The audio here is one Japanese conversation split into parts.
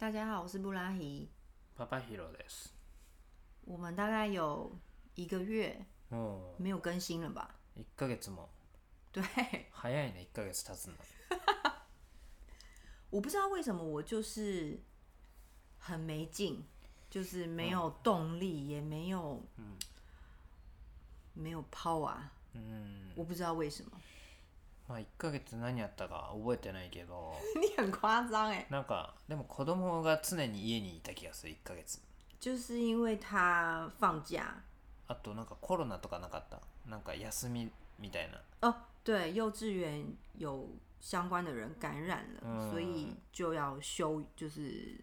大家好，我是布拉希。パパヒロです。我们大概有一个月も没有更新了吧？う1ヶ月も对，早いね1ヶ月経つの。我不知道为什么我就是很没劲，就是没有动力，也没有，没有 power。うん。我不知道为什么。 まあ1ヶ月何やったか覚えてないけど、你很夸张哎，なんかでも子供が常に家にいた気がする1ヶ月。就是因为他放假あとなんかコロナとかなかった？なんか休みみたいな。哦，对，幼稚园有相关的人感染了，嗯所以就要休，就是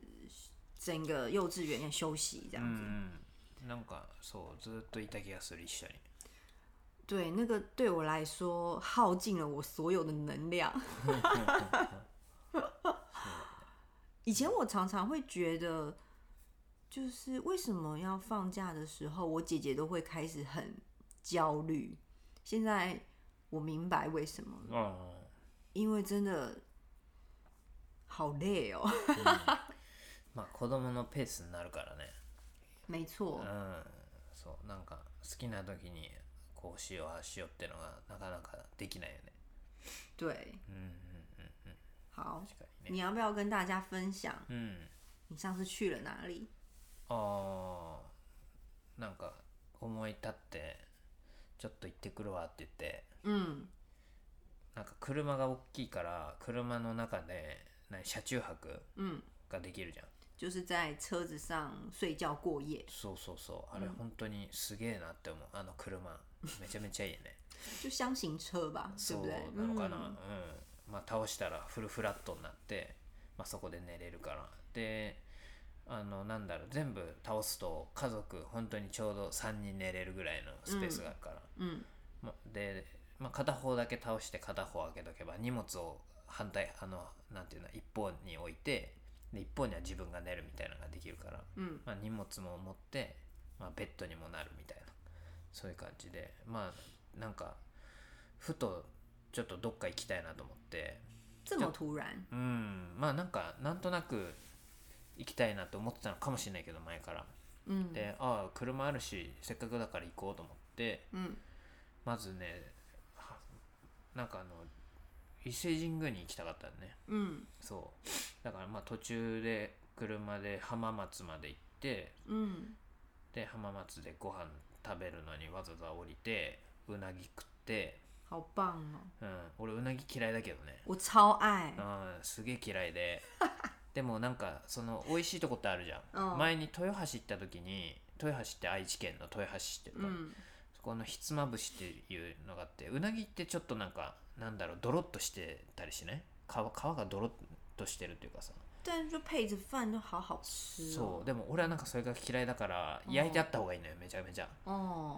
整个幼稚园要休息这う样子。ん。なんかそうずっといた気がする一緒に。对，那个对我来说耗尽了我所有的能量。以前我常常会觉得，就是为什么要放假的时候，我姐姐都会开始很焦虑。现在我明白为什么了，うん。因为真的好累哦。まあ子供のペースになるからね。没错う，ん。そうなんか好きな時に こうしようああしようってのがなかなかできないよね。对，うんうんうんうん。好。你要不要跟大家分享？うん。你上次去了哪里？あーなんか思い立ってちょっと行ってくるわって言って嗯，なんか車が大きいから車の中で何車中泊嗯ができるじゃん就是在车子上睡觉过夜。そうそうそうあれ本当にすげえなって思うあの車めちゃめちゃいいね。就箱型车吧，对そう不对？なのかな。嗯。うん、まあ倒したらフルフラットになって、まあ、そこで寝れるから。であのなんだろう全部倒すと家族本当にちょうど3人寝れるぐらいのスペースがあるから、嗯ま、で、まあ、片方だけ倒して片方開けとけば荷物を反対あのなんていうの一方に置いてで一方には自分が寝るみたいなのができるから、嗯まあ、荷物も持って、まあ、ベッドにもなるみたいなそういう感じでまあなんかふとちょっとどっか行きたいなと思って。这么突然？うん。まあなんかなんとなく行きたいなと思ってたのかもしれないけど前から。嗯でああ車あるしせっかくだから行こうと思って。嗯まずねはなんかあの伊勢神宮に行きたかったね。嗯そう。だからまあ途中で車で浜松まで行って嗯，で浜松でご飯食べるのにわざわざ降りてうなぎ食って、好棒哦！うん、俺うなぎ嫌いだけどね。我超愛。うんすげえ嫌いで。でもなんかその美味しいとこってあるじゃん、うん。前に豊橋行った時に豊橋って愛知県の豊橋市っていうか、嗯そこのひつまぶしっていうのがあってうなぎってちょっとなんかなんだろうドロッとしてたりしない？皮皮がドロッとしてるっていうかさ但就配着饭都好好吃。そうでも俺はなんかそれが嫌いだから焼いてあった方がいいのよめちゃめちゃ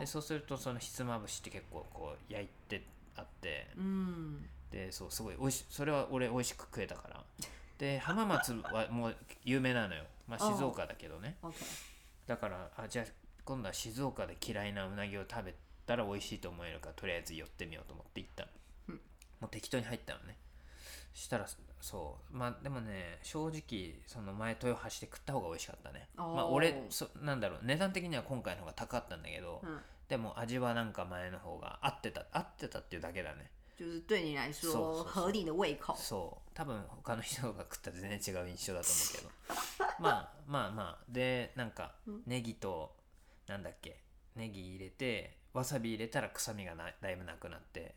で，そうするとそのひつまぶしって結構こう焼いてあってでそうすごい美味しそれは俺美味しく食えたからで浜松はもう有名なのよまあ静岡だけどねだからあじゃあ今度は静岡で嫌いなうなぎを食べたら美味しいと思えるからとりあえず寄ってみようと思って行った、うんもう適当に入ったのねしたらそう。まあでもね正直その前豊橋で食った方が美味しかったね。まあ俺そなんだろう値段的には今回の方が高かったんだけど、嗯，でも味はなんか前の方が合ってた合ってたっていうだけだね。就是对你来说合你的胃口。そう。多分他の人が食ったら全然違う印象だと思うけど。まあまあまあ。でなんかネギとなんだっけネギ入れてわさび入れたら臭みがなだいぶなくなって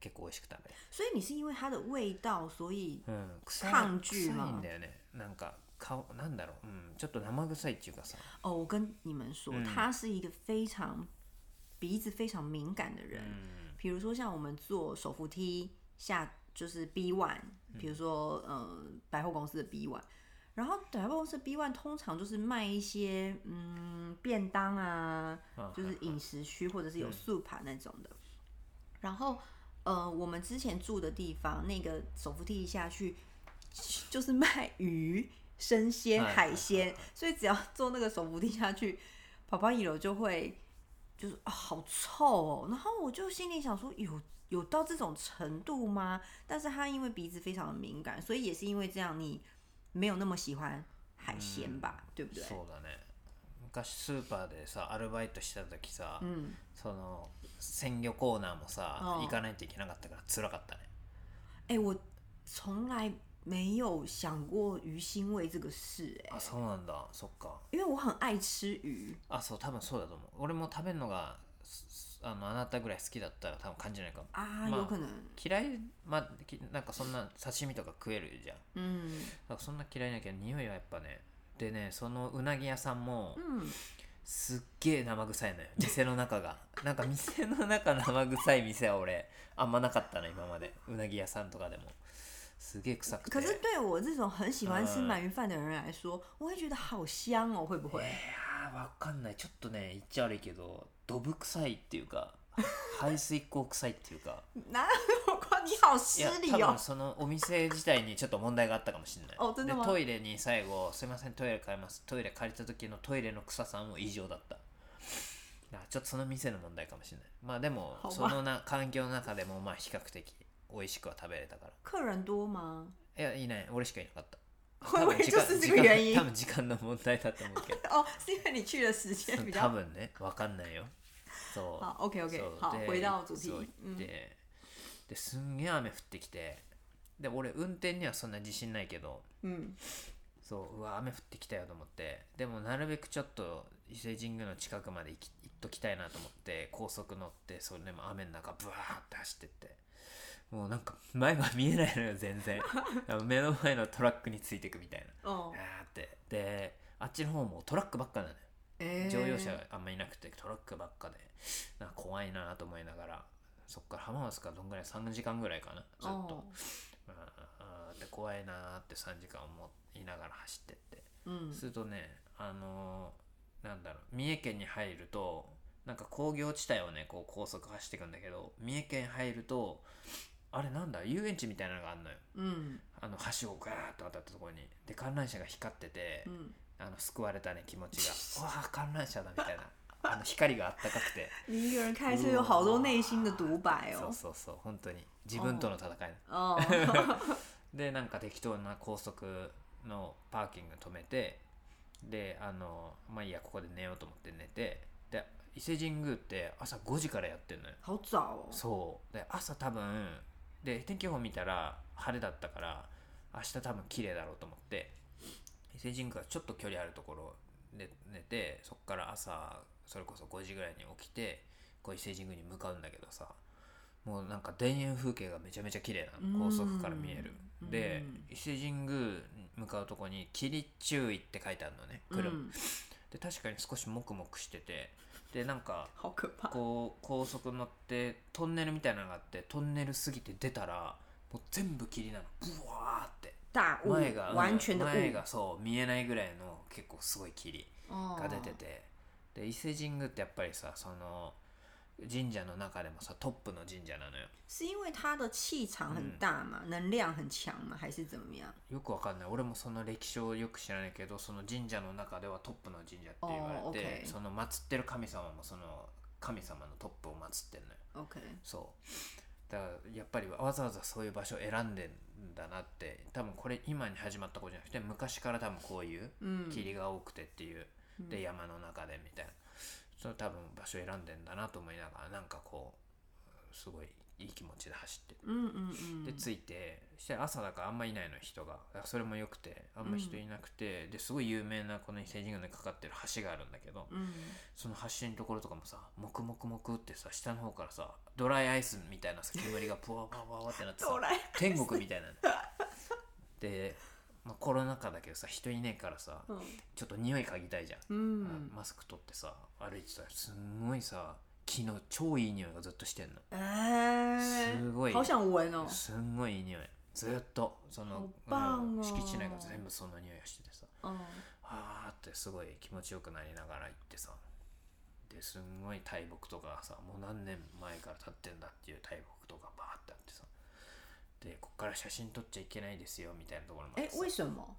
結構美味しく食べる所以你是因为它的味道，所以うん臭い抗拒吗臭いんだよねなんか顔なんだろう、うん、ちょっと生臭いっていうかさ哦，我跟你们说，他是一个非常鼻子非常敏感的人。比如说像我们坐手扶梯下，就是 B one，比如说呃百货公司的 B one，然后百货公司的 B one 通常就是卖一些嗯便当啊，就是饮食区或者是有素盘那种的。然后 呃，我们之前住的地方那个手扶梯一下去就是卖鱼、生鲜、哎海鲜，所以只要坐那个手扶梯下去，跑跑一楼就会就是、啊好臭哦。然后我就心里想说，有有到这种程度吗？但是他因为鼻子非常的敏感，所以也是因为这样，你没有那么喜欢 海鲜吧，对不对？そうだね 昔スーパーでさアルバイトしてた時さ、嗯，その鮮魚コーナーもさ、うん。行かないといけなかったから辛かったね。哎、我从来没有想过鱼腥味这个事、哎，あそうなんだ。そっか。因为我很爱吃鱼。あそう多分そうだと思う。俺も食べるのがすあのあなたぐらい好きだったら多分感じないかも。啊，まあ有可能，嫌いまあきなんかそんな刺身とか食えるじゃん。嗯だからそんな嫌いだけど匂いはやっぱねでねそのうなぎ屋さんも嗯，すっげえ生臭いのよ店の中が。なんか店の中生臭い店は俺あんまなかったの今まで。うなぎ屋さんとかでも。すげえ臭くて。可是对我这种很喜欢吃嗯鳗鱼饭的人来说，我会觉得好香哦，会不会？いやーわかんない。ちょっとね言っちゃ悪いけどドブ臭いっていうか排水口臭いっていうか。哪有关？你好い失や礼哦多分！そのお店自体にちょっと問題があったかもしれない。でトイレに最後「すいませんトイレ借ります」トイレ借りた時のトイレの臭さも異常だった。ちょっとその店の問題かもしれない。まあでもそのな環境の中でもまあ比較的美味しくは食べれたから。客人多吗？いやいい。ね俺しかいなかった。会不会時間就是这个原因多分時間の問題だと思うけど。哦，是因为你去的时间比多较分ねわかんないよそう。好。OK OK，そう。好，で回到主题そう行。嗯って、ですんげえ雨降ってきて。で俺運転にはそんな自信ないけど。嗯そううわ雨降ってきたよと思って。でもなるべくちょっと伊勢神宮の近くまで行き行っときたいなと思って高速乗ってそれでも雨の中ブワーって走ってって。もうなんか前が見えないのよ全然。目の前のトラックについてくみたいな。哦あーって。であっちの方もトラックばっかなのよ哎乗用車あんまいなくてトラックばっかでな怖いなと思いながらそっから浜松からどんぐらい3時間ぐらいかなずっと。哦あ。ーで怖いなーって3時間思いながら走ってって。嗯するとねあのーなんだろう三重県に入るとなんか工業地帯をねこう高速走っていくんだけど三重県入るとあれなんだ遊園地みたいなのがあるのよ。嗯あの橋をガーッと渡ったところに。で観覧車が光ってて、嗯，あの救われたね気持ちが。わあ観覧車だみたいな。あの光があったかくて。你一个人开车有好多内心的独白そう哦。そうそう本当に。自分との戦い、哦，でなんか適当な高速のパーキング止めてであのまあいいやここで寝ようと思って寝てで伊勢神宮って朝5時からやってんのよ。好早哦。そう。で朝多分で天気予報見たら晴れだったから明日多分綺麗だろうと思って伊勢神宮はちょっと距離あるところで寝てそっから朝それこそ5時ぐらいに起きてこう伊勢神宮に向かうんだけどさもうなんか田園風景がめちゃめちゃ綺麗なの。高速から見える。うん。でうん伊勢神宮に向かうとこに「霧注意」って書いてあるのね車、嗯，で確かに少しモクモクしててでなんか。こう高速乗ってトンネルみたいなのがあってトンネル過ぎて出たらもう全部霧なの。ブワー大雾前が、完全的雾前がそう見えないぐらいの結構すごい霧哦が出てて、で伊勢神宮ってやっぱりさその神社の中でもさトップの神社なのよ。是因为它的气场很大嘛，能量很强嘛，还是怎么样？よくわかんない。俺もその歴史をよく知らないけどその神社の中ではトップの神社って言われて、その祀ってる神様もその神様のトップを祀ってんのよ。OK，そうだからやっぱりわざわざそういう場所を選んでんだなって多分これ今に始まったことじゃなくて昔から多分こういう嗯霧が多くてっていう、で山の中でみたいなその多分場所選んでんだなと思いながらなんかこうすごいいい気持ちで走って。嗯嗯嗯で着いてして朝だからあんまいないの人が。だからそれもよくてあんま人いなくて、ですごい有名なこの伊勢神宮にかかってる橋があるんだけど、嗯，その橋のところとかもさもくもくもくってさ下の方からさドライアイスみたいなさ煙がプワプワプワってなってさ 天国みたいなの。で、まあ、コロナ禍だけどさ人いねえからさ嗯ちょっと匂い嗅ぎたいじゃん、嗯，マスク取ってさ歩いてたらすんごいさ昨日超いい匂いがずっとしてんの。哎，すごい。好想闻哦。すんごいいい匂い。ずっとその、棒うん哦敷地内が全部その匂いがしててさ。嗯あーってすごい気持ちよくなりながら行ってさ。ですんごい大木とかがさもう何年前から立ってんだっていう大木とかバーってあってさ。でこっから写真撮っちゃいけないですよみたいなところもあっ哎て，さ。为什么？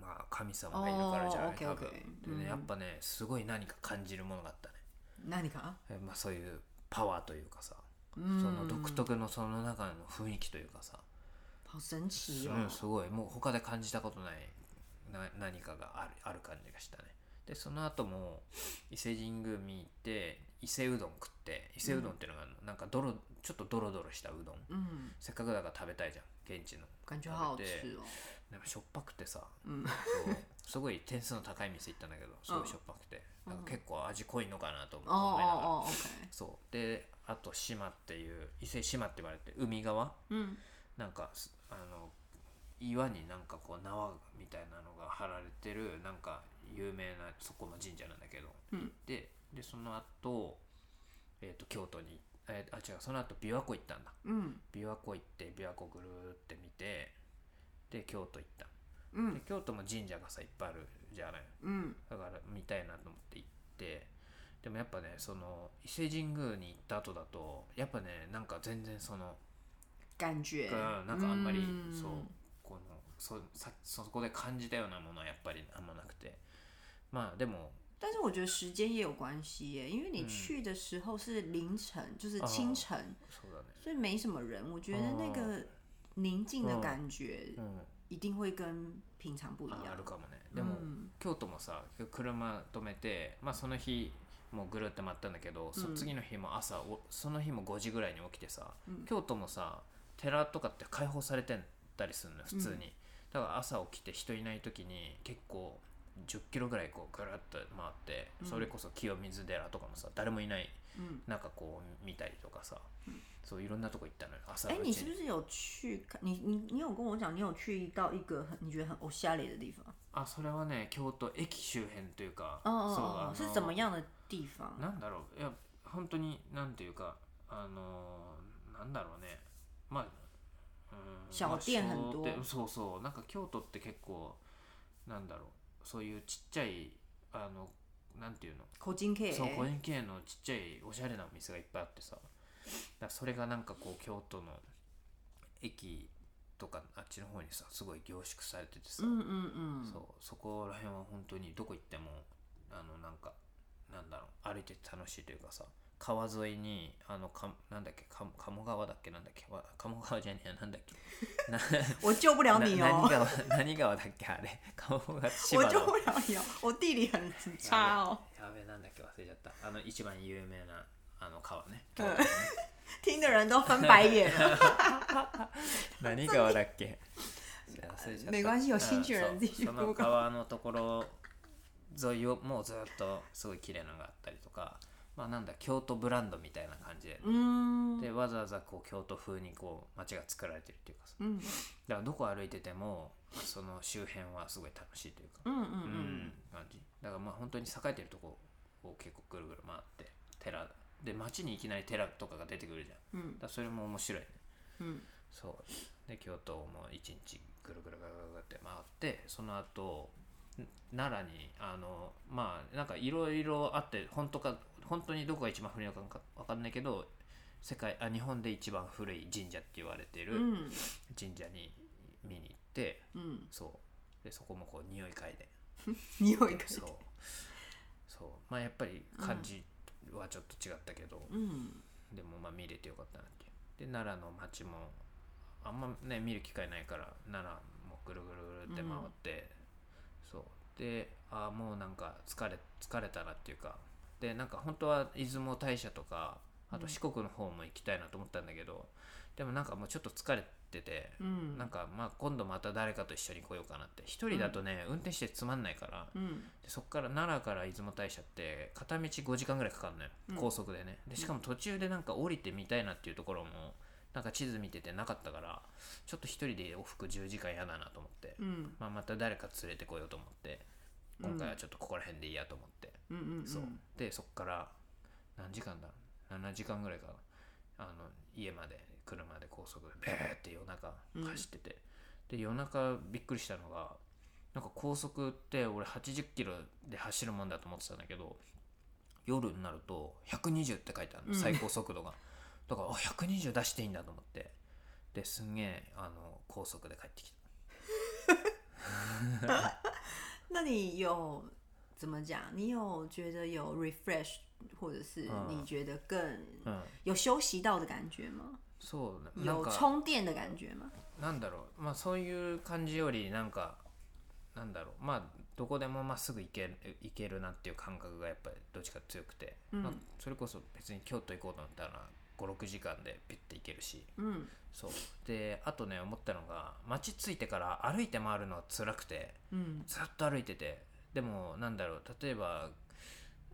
まあ神様がいるからじゃないあー多分。OK OK でねうん。やっぱねすごい何か感じるものがあった。ね何か？えまあそういうパワーというかさ嗯，その独特のその中の雰囲気というかさ。好神奇うん、哦。すごい。もう他で感じたことない。な何かがあるある感じがしたね。でその後も伊勢神宮見に行って伊勢うどん食って伊勢うどんっていうのがなんかドロちょっとドロドロしたうどん。嗯，せっかくだから食べたいじゃん。現地の。感觉好好吃哦。でもしょっぱくてさ、うん。すごい点数の高い店行ったんだけどすごいしょっぱくて、なんか結構味濃いのかなと思いながら、哦哦，OK，そう。であと島っていう伊勢島って言われて海側？嗯なんかすあの岩になんかこう縄みたいなのが張られてるなんか有名なそこの神社なんだけど、うん。ででその後、えー、と京都に、えーあ違うその後琵琶湖行ったんだ。嗯琵琶湖行って琵琶湖ぐるーって見てで京都行った。で嗯京都も神社がさいっぱいあるじゃない。嗯だから見たいなと思って行って。でもやっぱねその伊勢神宮に行った後だとやっぱねなんか全然その感觉がなんかあんまり嗯そうこのそさそこで感じたようなものはやっぱりあんまなくて。まあでも但是我觉得时间也有关系耶，因为你去的时候是凌晨，就是清晨，そうだね。所以没什么人。我觉得那个宁静的感觉うん。一定会跟平常不一样。あある。かもね。でも、うん。京都もさ車止めてまあその日もうぐるって回ったんだけど、そ次の日も朝おその日も5時ぐらいに起きてさ、京都もさ寺とかって開放されてたりするのよ普通に、だから朝起きて人いない時に結構10キロぐらいこうぐるっと回って、それこそ清水寺とかもさ誰もいない嗯，なんかこう見たりとかさ、そういろんなとこ行ったのよ。朝哎、のうちに。你是不是有去看？你你你有跟我讲，你有去到一个很你觉得很欧夏里的地方？あそれはね京都駅周辺というか、哦哦そう哦あの是怎么样的地方？なんだろう。いや本当になんていうかあのーなんだろうね。まあ、うん小店まあそうそう。なんか京都って結構なんだろう。そういうちっちゃいあのなんていうの？口金 K，そう個人系のちっちゃいおしゃれなお店がいっぱいあってさ。だそれがなんかこう京都の駅とかあっちの方にさすごい凝縮されててさ、嗯嗯嗯，そうそこら辺は本当にどこ行ってもあのなんかなんだろう歩いてて楽しいというかさ川沿いにあのかなんだっけか鴨川だっけなんだっけわ鴨川じゃねえやなんだっけ。な我救不了な你何哦，川何川だっけあれ。鴨川千我葉の。救不了你哦，我地理很很差哦。やべえなんだっけ忘れちゃった。あの一番有名なあの川ね。嗯听的人都翻白眼了。何川だっけ。没关系有兴趣的人うん自己去その川のところ沿いをもうずっとすごい綺麗なのがあったりとかまあなんだ京都ブランドみたいな感じで、嗯でわざわざこう京都風にこう街が作られてるっていうかさ。嗯だからどこ歩いててもその周辺はすごい楽しいというか。嗯嗯うん感じ。だからまあ本当に栄えてるとこを結構ぐるぐる回って寺で街にいきなり寺とかが出てくるじゃん。嗯だからそれも面白いね。嗯そう。で京都も一日ぐるぐるぐるぐるって回ってその後ん奈良にあのまあなんかいろいろあって本当か本当にどこが一番古いのかわかんないけど世界あ日本で一番古い神社って言われてる嗯神社に見に行って嗯，そう。でそこもこう匂い嗅いで。你有一个そう。そう。まあやっぱり感じはちょっと違ったけど、嗯でもまあ見れてよかったなっていう。で奈良の街もあんまね見る機会ないから奈良もぐるぐるぐるって回って、そう。でああもうなんか疲れ疲れたなっていうか。でなんか本当は出雲大社とかあと四国の方も行きたいなと思ったんだけど、でもなんかもうちょっと疲れてて、嗯なんかまあ今度また誰かと一緒に来ようかなって。一人だとね、運転してつまんないから、嗯でそこから奈良から出雲大社って片道5時間ぐらいかかるのよ、高速でね。でしかも途中でなんか降りてみたいなっていうところもなんか地図見ててなかったからちょっと一人で往復10時間嫌だなと思って、嗯まあ、また誰か連れてこようと思って今回はちょっとここら辺でいいやと思って、嗯嗯そう。でそっから何時間だ7時間ぐらいかな。あの家まで車で高速でベーって夜中走ってて、で夜中びっくりしたのがなんか高速って俺80キロで走るもんだと思ってたんだけど夜になると120って書いてあるの最高速度が、だからあ120出していいんだと思って。ですんげえあの高速で帰ってき那你有怎么讲？你有觉得有 refresh，或者是嗯你觉得更有休息到的感觉吗？そうなん有か充电的感觉吗？なんだろう。まあそういう感じよりなんかなんだろう。まあどこでもまっすぐ行ける行けるなっていう感覚がやっぱりどっちか強くて、うん。まあ、それこそ別に京都行こうと思ったら56時間でピッて行けるし。嗯そう。であとね思ったのが街着いてから歩いて回るのは辛くて嗯ずっと歩いててでもなんだろう例えば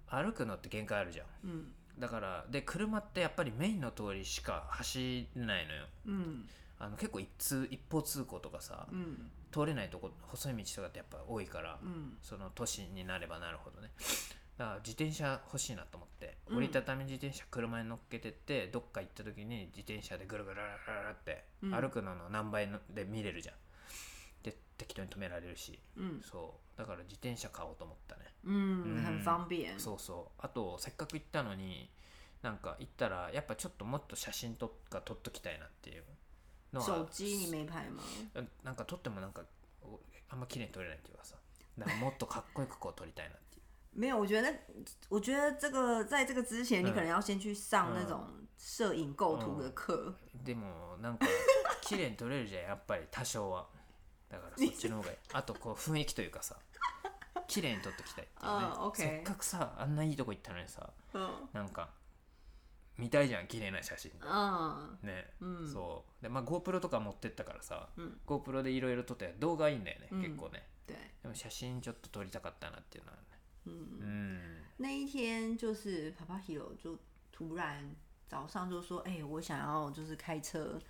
歩くのって限界あるじゃん。嗯だからで車ってやっぱりメインの通りしか走れないのよ。嗯あの結構一通一方通行とかさ嗯通れないとこ細い道とかってやっぱ多いから、嗯その都市になればなるほどねだから自転車欲しいなと思ってうん。折りたたみ自転車車に乗っけてってどっか行った時に自転車でぐるぐるぐるってうん。歩くのの何倍ので見れるじゃん。で適当に止められるし。嗯そう。だから自転車買おうと思ったね。嗯，很方便。そうそう。あとせっかく行ったのになんか行ったらやっぱちょっともっと写真とか撮っときたいなっていうの手は机你没拍吗？うん。なんか撮ってもなんかおあんま綺麗に撮れないっていうかさ。だからもっとかっこよくこう撮りたいなって没有，我觉得那，我觉得这个在这个之前，你可能要先去上那种摄影构图的课。でもなんか 綺麗に撮れるじゃんやっぱり多少は。だからそっち の方がいい。あとこう雰囲気というかさ綺麗に撮っときたいっていうね、せっかくさあんないいとこ行ったのにさ嗯なんか見たいじゃん綺麗な写真。嗯ね、うん。そう。でまあ GoPro とか持ってったからさ、うん。GoPro でいろいろ撮って動画いいんだよね、うん。結構ね。对，でも写真ちょっと撮りたかったなっていうのはね嗯，那一天就是 Papa Hero 就突然早上就说：“哎、我想要就是开车，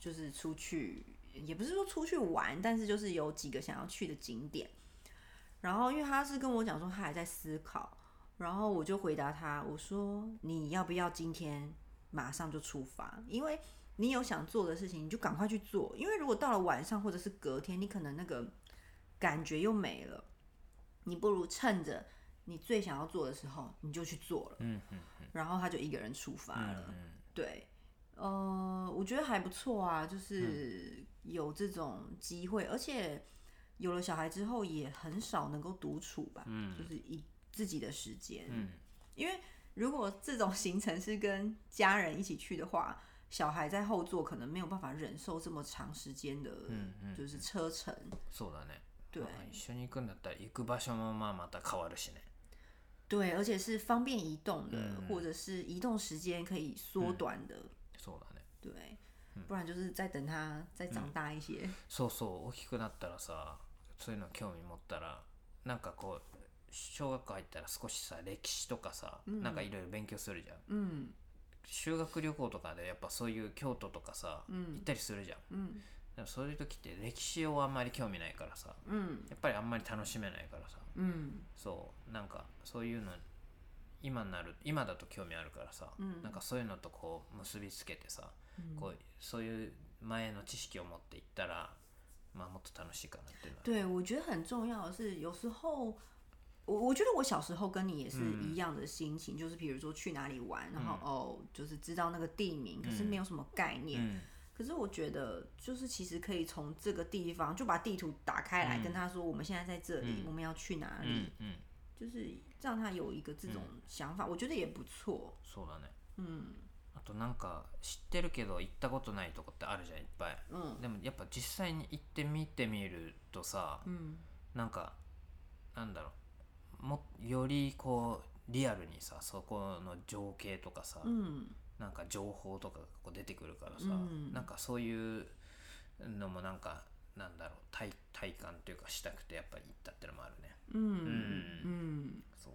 就是出去，也不是说出去玩，但是就是有几个想要去的景点。”然后因为他是跟我讲说他还在思考，然后我就回答他，我说：“你要不要今天马上就出发？因为你有想做的事情，你就赶快去做。因为如果到了晚上或者是隔天，你可能那个感觉又没了。你不如趁着你最想要做的时候，你就去做了。うんうん然后他就一个人出发うん了。对，呃，我觉得还不错啊，就是有这种机会，而且有了小孩之后，也很少能够独处吧，嗯就是一自己的时间。うん因为如果这种行程是跟家人一起去的话，小孩在后座可能没有办法忍受这么长时间的，嗯嗯就是车程。そうだね 对。まあ一緒に行くんだったら行く場所もまあまた変わるしね。对，而且是方便移动的，嗯。或者是移动时间可以缩短的。そうだね。对，不然就是再等他再长大一些。そうそう大きくなったらさそういうの興味持ったらなんかこう小学校入ったら少しさ歴史とかさ、なんかいろいろ勉強するじゃん。嗯修学旅行とかでやっぱそういう京都とかさ、行ったりするじゃん。嗯でもそういう時って歴史をあんまり興味ないからさ。嗯やっぱりあんまり楽しめないからさ。嗯そう。なんかそういうの今になる今だと興味あるからさ、うん。なんかそういうのとこう結びつけてさ、こうそういう前の知識を持っていったらまあもっと楽しいかなっていうのは。对，我觉得很重要的是，有时候我我觉得我小时候跟你也是一样的心情，就是比如说去哪里玩，然后哦，就是知道那个地名，可是没有什么概念。うん可是我觉得，就是其实可以从这个地方就把地图打开来，跟他说我们现在在这里，我们要去哪里，うんうん就是让他有一个这种想法，我觉得也不错。そうだね。嗯。あとなんか知ってるけど行ったことないとこってあるじゃんいっぱい。嗯でもやっぱ実際に行ってみてみるとさ、嗯なんかなんだろう。もよりこうリアルにさそこの情景とかさ、嗯なんか情報とかがこう出てくるからさ、うん。なんかそういうのもなんかなんだろう体体感というかしたくてやっぱり行ったってのもあるね。嗯嗯そう。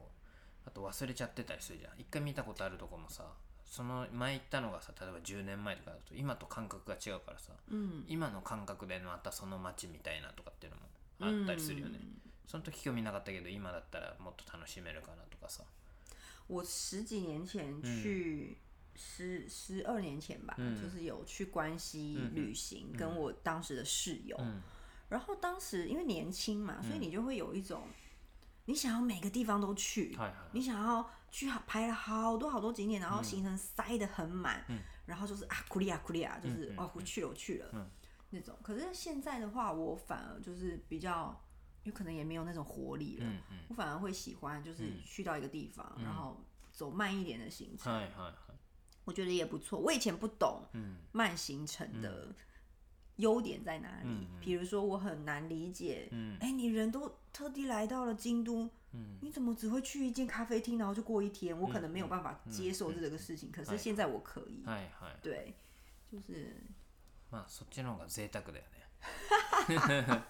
あと忘れちゃってたりするじゃん。一回見たことあるとこもさその前行ったのがさ例えば10年前とかだと今と感覚が違うからさ嗯今の感覚でまたその街みたいなとかっていうのもあったりするよね、その時興味なかったけど今だったらもっと楽しめるかなとかさ。我十几年前去，十十二年前吧，嗯就是有去关西旅行，跟我当时的室友。うん然后当时因为年轻嘛，所以你就会有一种，你想要每个地方都去，はいはい你想要去好排了好多好多景点，然后行程塞得很满，然后就是啊库利亚库利亚，就是哦我去了我去了，那种。可是现在的话，我反而就是比较，有可能也没有那种活力了，うん我反而会喜欢就是去到一个地方，然后走慢一点的行程，はいはいはい 我觉得也不错。我以前不懂慢行程的 优点在哪里？嗯比如说我很难理解，嗯哎、你人都特地来到了京都，嗯你怎么只会去一间咖啡厅，然后就过一天？我可能没有办法接受这个事情，可是现在我可以。はいはい对，就是まあそっちの方が贅沢だよね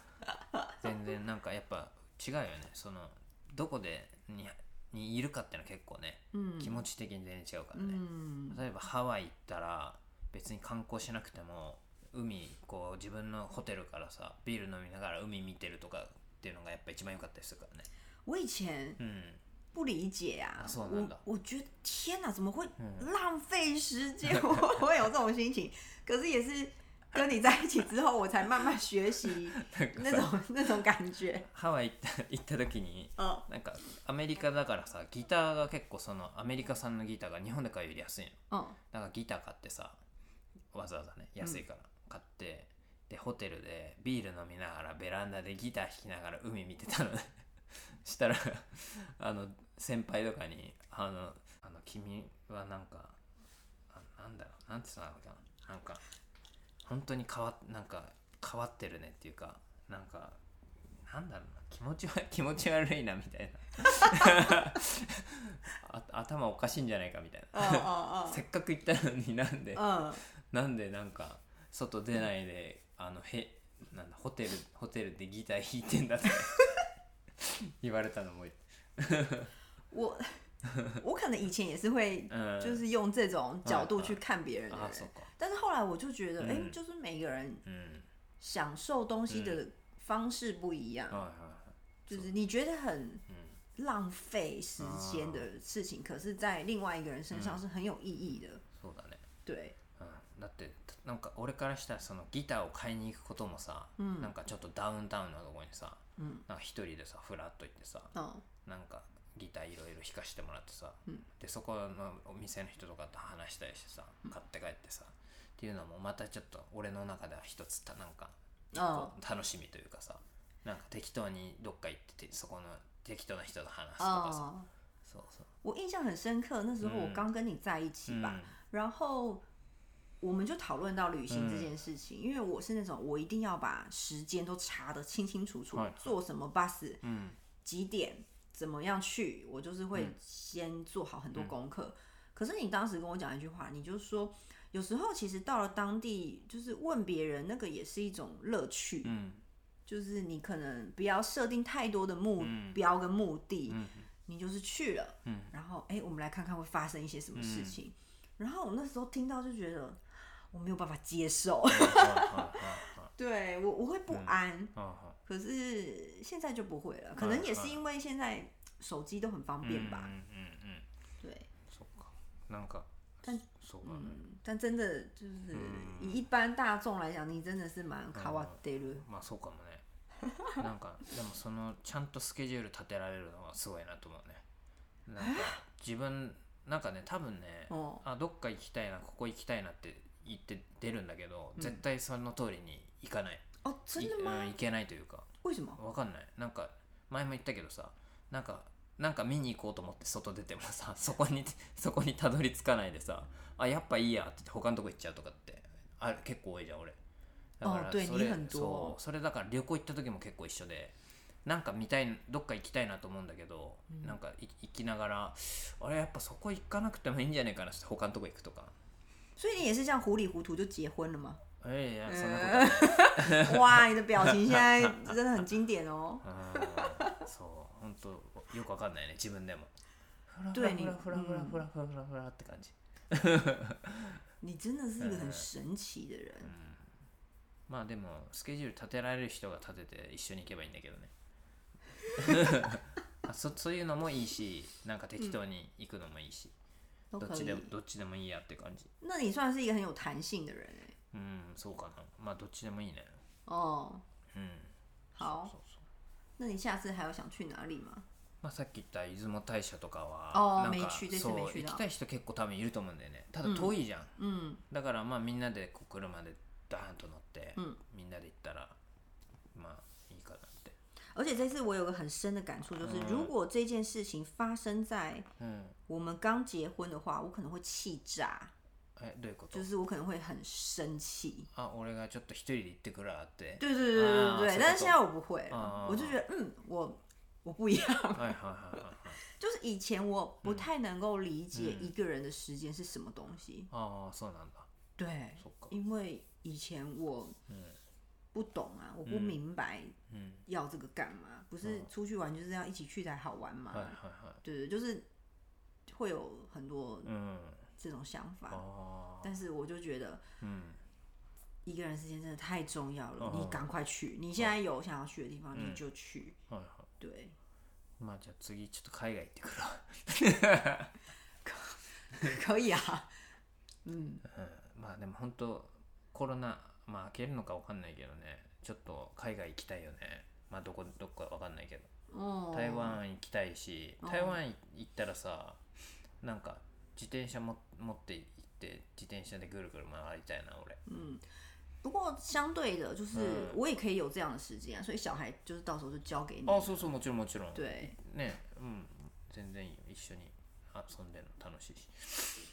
全然なんかやっぱ違うよねそのどこでに にいるかってのは結構ね、気持ち的に全然違うからね、嗯例えばハワイ行ったら別に観光しなくても海こう自分のホテルからさビール飲みながら海見てるとかっていうのがやっぱ一番良かったりするからね。我以前うん。不理解啊，我我觉得天哪，怎么会浪费时间？我会有这种心情，可是也是跟你在一起之后，我才慢慢学习 那种那种感觉。ハワイ行った行った時に嗯なんかアメリカだからさギターが結構そのアメリカ産のギターが日本で買うより安いの。嗯だからギター買ってさわざわざね安いから買って、でホテルでビール飲みながらベランダでギター弾きながら海見てたのね。したらあの先輩とかに「あのあの君はなんかあなんだろうなんて言ったのかな。なんか本当に変わなんか変わってるねっていうかなんかなんだろうな気持ちは 気持ち悪いなみたいな。あ頭おかしいんじゃないかみたいな。せっかく行ったのになんでなんでなんか外出ないであのへなんだホテルホテルでギター弾いてんだって言われたのも我 我可能以前也是会，嗯就是用这种角度去看别人的人あそう，か但是后来我就觉得，哎、嗯就是每个人うん享受东西的方式不一样，はいはいはい就是你觉得很うん浪费时间的事情，可是，在另外一个人身上是很有意義的。そうだね对，うんだってなんか俺からしたらそのギターを買いに行くこともさ、なんかちょっとダウンタウンのとこにさ、なんか一人でさフラッと行ってさ嗯なんか ギターいろいろ弾かしてもらってさ、でそこのお店の人とかと話したりしてさ買って帰ってさ、っていうのもまたちょっと俺の中では一つたなんか楽しみというかさなんか適当にどっか行っててそこの適当な人と話すとかさ、哦，そうそう。我印象很深刻，那时候我刚跟你在一起吧，然后我们就讨论到旅行这件事情，因为我是那种我一定要把时间都查得清清楚楚はい，坐什么 bus，うん几点怎么样去，我就是会先做好很多功课。可是你当时跟我讲一句话，你就说有时候其实到了当地，就是问别人，那个也是一种乐趣。嗯。就是你可能不要设定太多的目标跟目的，你就是去了，嗯。然后哎、我们来看看会发生一些什么事情。然后我那时候听到就觉得我没有办法接受，对我我会不安。可是现在就不会了，可能也是因为现在手机都很方便吧。うんうんうん对，そっかなんか但そうだね、嗯，但真的就是以一般大众来讲，你真的是蛮卡瓦德鲁。まあそうかもね。なんかでもそのちゃんとスケジュール立てられるのはすごいなと思うね。なんか自分なんかね多分ね哦あどっか行きたいなここ行きたいなって言って出るんだけど、絶対その通りに行かない。哦，真いうん？行けないというか。为什么？わかんない。なんか前も言ったけどさなんかなんか見に行こうと思って外出てもさ そこにそこにたどり着かないでさあやっぱいいやって言って他のとこ行っちゃうとかってあ結構多いじゃん俺。だからそれ你很多そう。それだから旅行行った時も結構一緒でなんか見たいどっか行きたいなと思うんだけど、なんかい行きながらあれやっぱそこ行かなくてもいいんじゃないかなって他のとこ行くとか所以你也是这样糊里糊涂就结婚了吗？えいやそんなこと哇，你的表情现在真的很经典哦。うんそう本当よくわかんないね自分でも。ふらふら对你ふらふらふらふらふらふらって感じ。你真的是一个很神奇的人。まあでもスケジュール立てられる人が立てて一緒に行けばいいんだけどね。あそそういうのもいいしなんか適当に行くのもいいし、都可以どっちで。もどっちでもいいやって感じ。那你算是一个很有弹性的人哎。うんそうかな。まあどっちでもいいね。哦，うん。好。そう。そう那你下次还有想去哪里吗？まあ、さっき言った出雲大社とかはなんかそう行きたい人結構多分いると思うんだよね。ただ遠いじゃん、嗯だからまあみんなでこう車でダーンと乗って、うん。みんなで行ったら而且这次我有个很深的感触，就是如果这件事情发生在うん我们刚结婚的话，我可能会气炸。 えどういうこと就是我可能会很生气。あ俺がちょっと一人で行ってくるわって对对对对对对，啊是但是现在我不会了，啊我就觉得嗯，我我不一样。はいはいはいはいはい就是以前我不太能够理解一个人的时间是什么东西，ああそうなんだ对，そっか因为以前我 不懂啊，我不明白うん要这个干嘛，不是出去玩就是要一起去才好玩嘛はい，はいはい对对，就是会有很多うん这种想法，あ但是我就觉得あうん一个人时间真的太重要了，哦你赶快去，你现在有想要去的地方你就去，はいはい对，まあじゃあ次ちょっと海外行ってくるわ可以啊，嗯，まあでも本当コロナ まあ明けるのかわかんないけどね。ちょっと海外行きたいよね。まあどこどこかわかんないけど。哦，台湾行きたいし台湾行ったらさなんか自転車も持って行って自転車でぐるぐる回りたいな俺。不过相对的，就是嗯。我也可以有这样的时间啊，所以小孩就是到时候就交给你。あそうそうもちろんもちろん。对，ね。うん。全然いい。よ一緒に遊んでるの楽しいし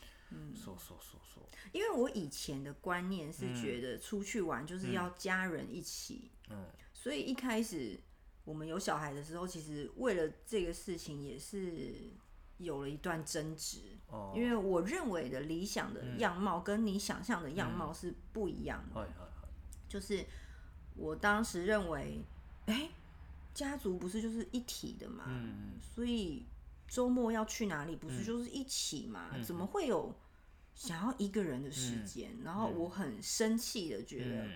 そうそうそうそう因为我以前的观念是觉得出去玩就是要家人一起，うん所以一开始我们有小孩的时候，其实为了这个事情也是有了一段争执。あ因为我认为的理想的样貌跟你想象的样貌是不一样的。はいはいはい就是我当时认为，哎、家族不是就是一体的嘛，嗯所以 周末要去哪里不是就是一起嘛？怎么会有想要一个人的时间？然后我很生气的觉得，うん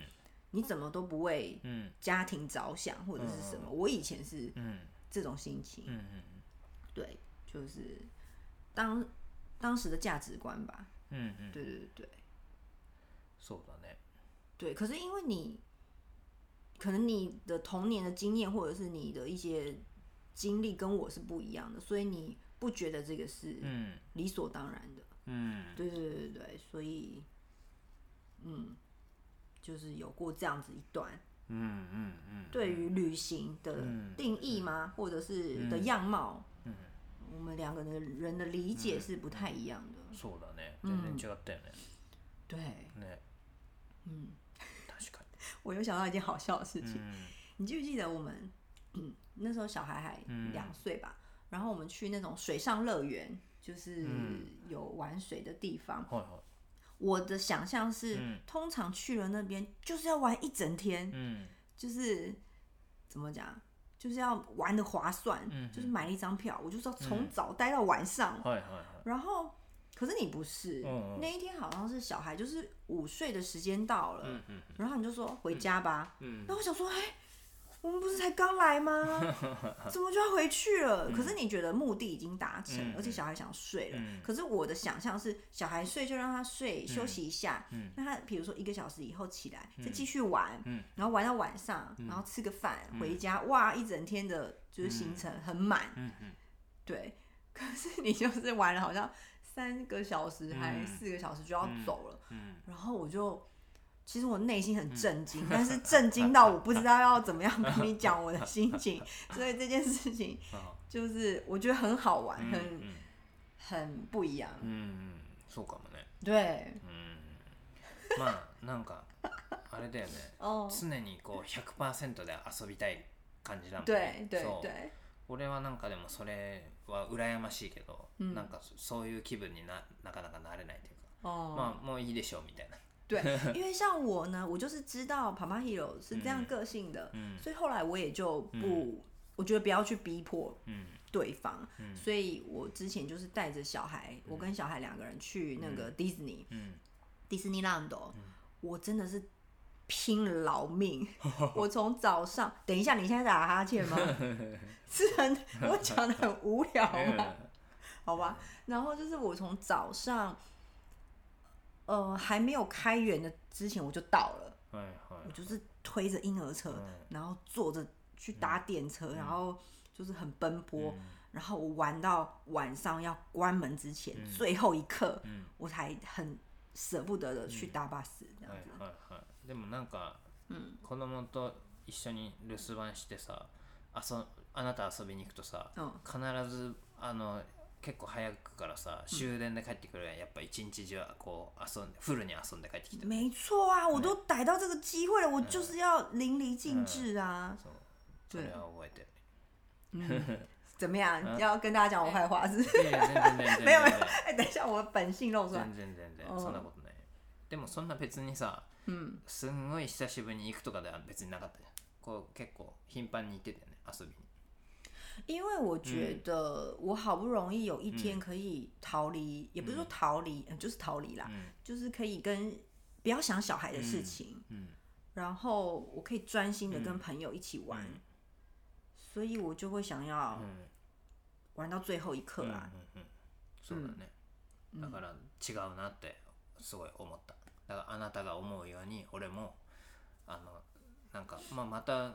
你怎么都不为うん家庭着想或者是什么？我以前是うん这种心情，うんうん对，就是当当时的价值观吧。うんうん对对对对。そうだね对，可是因为你可能你的童年的经验或者是你的一些 经历跟我是不一样的，所以你不觉得这个是うん理所当然的。うん对对对对对，所以嗯，就是有过这样子一段うんうんうん对于旅行的嗯定义吗，或者是的样貌，我们两个的人的理解是不太一样的。そうだね全然違ったよね对，ね嗯，確か我又想到一件好笑的事情。にうん你记不记得我们，嗯， 那时候小孩还嗯两岁吧，然后我们去那种水上乐园，就是嗯有玩水的地方。はいはい我的想象是，嗯通常去了那边就是要玩一整天，うん就是怎么讲，就是要玩的划算，嗯就是买了一张票，我就是要从早待到晚上。はいはいはい然后，可是你不是，嗯嗯那一天好像是小孩就是午睡的时间到了，うんうん然后你就说回家吧。うん那我想说，哎、 我们不是才刚来吗？怎么就要回去了？可是你觉得目的已经达成，嗯而且小孩想睡了。嗯可是我的想象是，小孩睡就让他睡，休息一下。嗯那他比如说一个小时以后起来，再继续玩，嗯然后玩到晚上，然后吃个饭，回家，哇，一整天的就是行程很满。うんうん对，可是你就是玩了好像三个小时还嗯四个小时就要走了，うん然后我就， 其实我内心很震惊，但是震惊到我不知道要怎么样跟你 讲我的心情，所以这件事情 あ就是我觉得很好玩，うん很うん很不一样。うんうんそうかもね对，うんまあなんかあれだよね哦，常にこう100%で遊びたい感じだもん对。ね对そう对，俺はなんかでもそれは羨ましいけど、うん。なんかそそういう気分にななかなかなれないというか、哦，まあもういいでしょうみたいな对，因为像我呢，我就是知道爸爸 hero 是这样个性的，嗯所以后来我也就不，我觉得不要去逼迫うん对方，所以我之前就是带着小孩，我跟小孩两个人去那个迪士尼，うん迪士尼 land，、我真的是拼了老命，我从早上，等一下，你现在打哈欠吗？是很我讲的很无聊吗？好吧，然后就是我从早上， 呃，还没有开园的之前我就到了，はいはい我就是推着婴儿车，然后坐着去搭电车，然后就是很奔波，然后我玩到晚上要关门之前、最后一刻，我才很舍不得的去搭巴士这样はい子。はいはいでもなんか、子供と一緒に留守番してさ遊あなた遊びに行くとさ、うん必ずあの 結構早くからさ終電で帰ってくるやっぱ一日中こう遊んでフルに遊んで帰ってきて 没错啊，我都逮到这个机会了，我就是要 淋漓尽致啊。そう。それは覚えてる。怎么样？要跟大家讲我坏话是没有没有等一下，我本性露出来全。然全然。うんそんなことない。でもそんな別にさ嗯，すんごい久しぶりに行くとかでは別になかったじゃん。こう結構頻繁に行ってたよね遊びに因为我觉得我好不容易有一天可以逃离，也不是说逃离，嗯就是逃离啦，就是可以跟不要想小孩的事情，うん然后我可以专心的跟朋友一起玩，所以我就会想要うん玩到最后一刻啊。うんうんそうだね、だから違うなってすごい思っただからあなたが思うように俺もあのなんか、まあ、また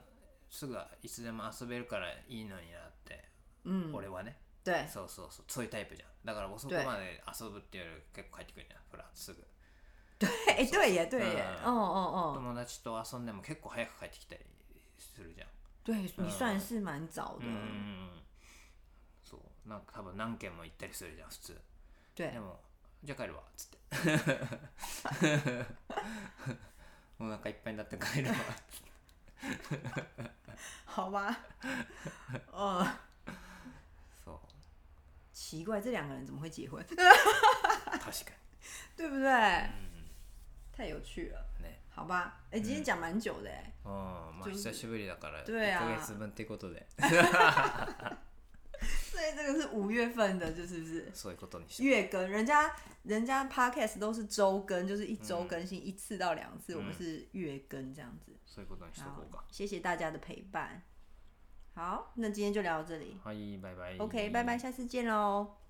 すぐいつでも遊べるからいいのになって、嗯，俺はね。对，そうそうそう。そういうタイプじゃん。だから遅く对まで遊ぶっていうより結構帰ってくるじゃんフラすぐ对，哎，对耶，对耶，嗯哦哦哦，友達と遊んでも結構早く帰ってきたりするじゃん。对你算是蛮早的う，んそう。なんか多分何軒も行ったりするじゃん普通。对でもじゃあ帰るわっつって。お腹いっぱいになって帰るわ 好吧，呃，そう奇怪，这两个人怎么会结婚？確か对不对？太有趣了，にね好吧？哎，今天讲蛮久的哎，うんまあ久しぶりだから对啊1ヶ月分っていうことで 所以这个是五月份的，就是不是そういうことにして月更？人家人家 podcast 都是周更，就是一周更新一次到两次，我们是月更这样子。そういうことにしと好こうか，谢谢大家的陪伴。好，那今天就聊到这里。はいバイバイ OK，拜拜，下次见喽。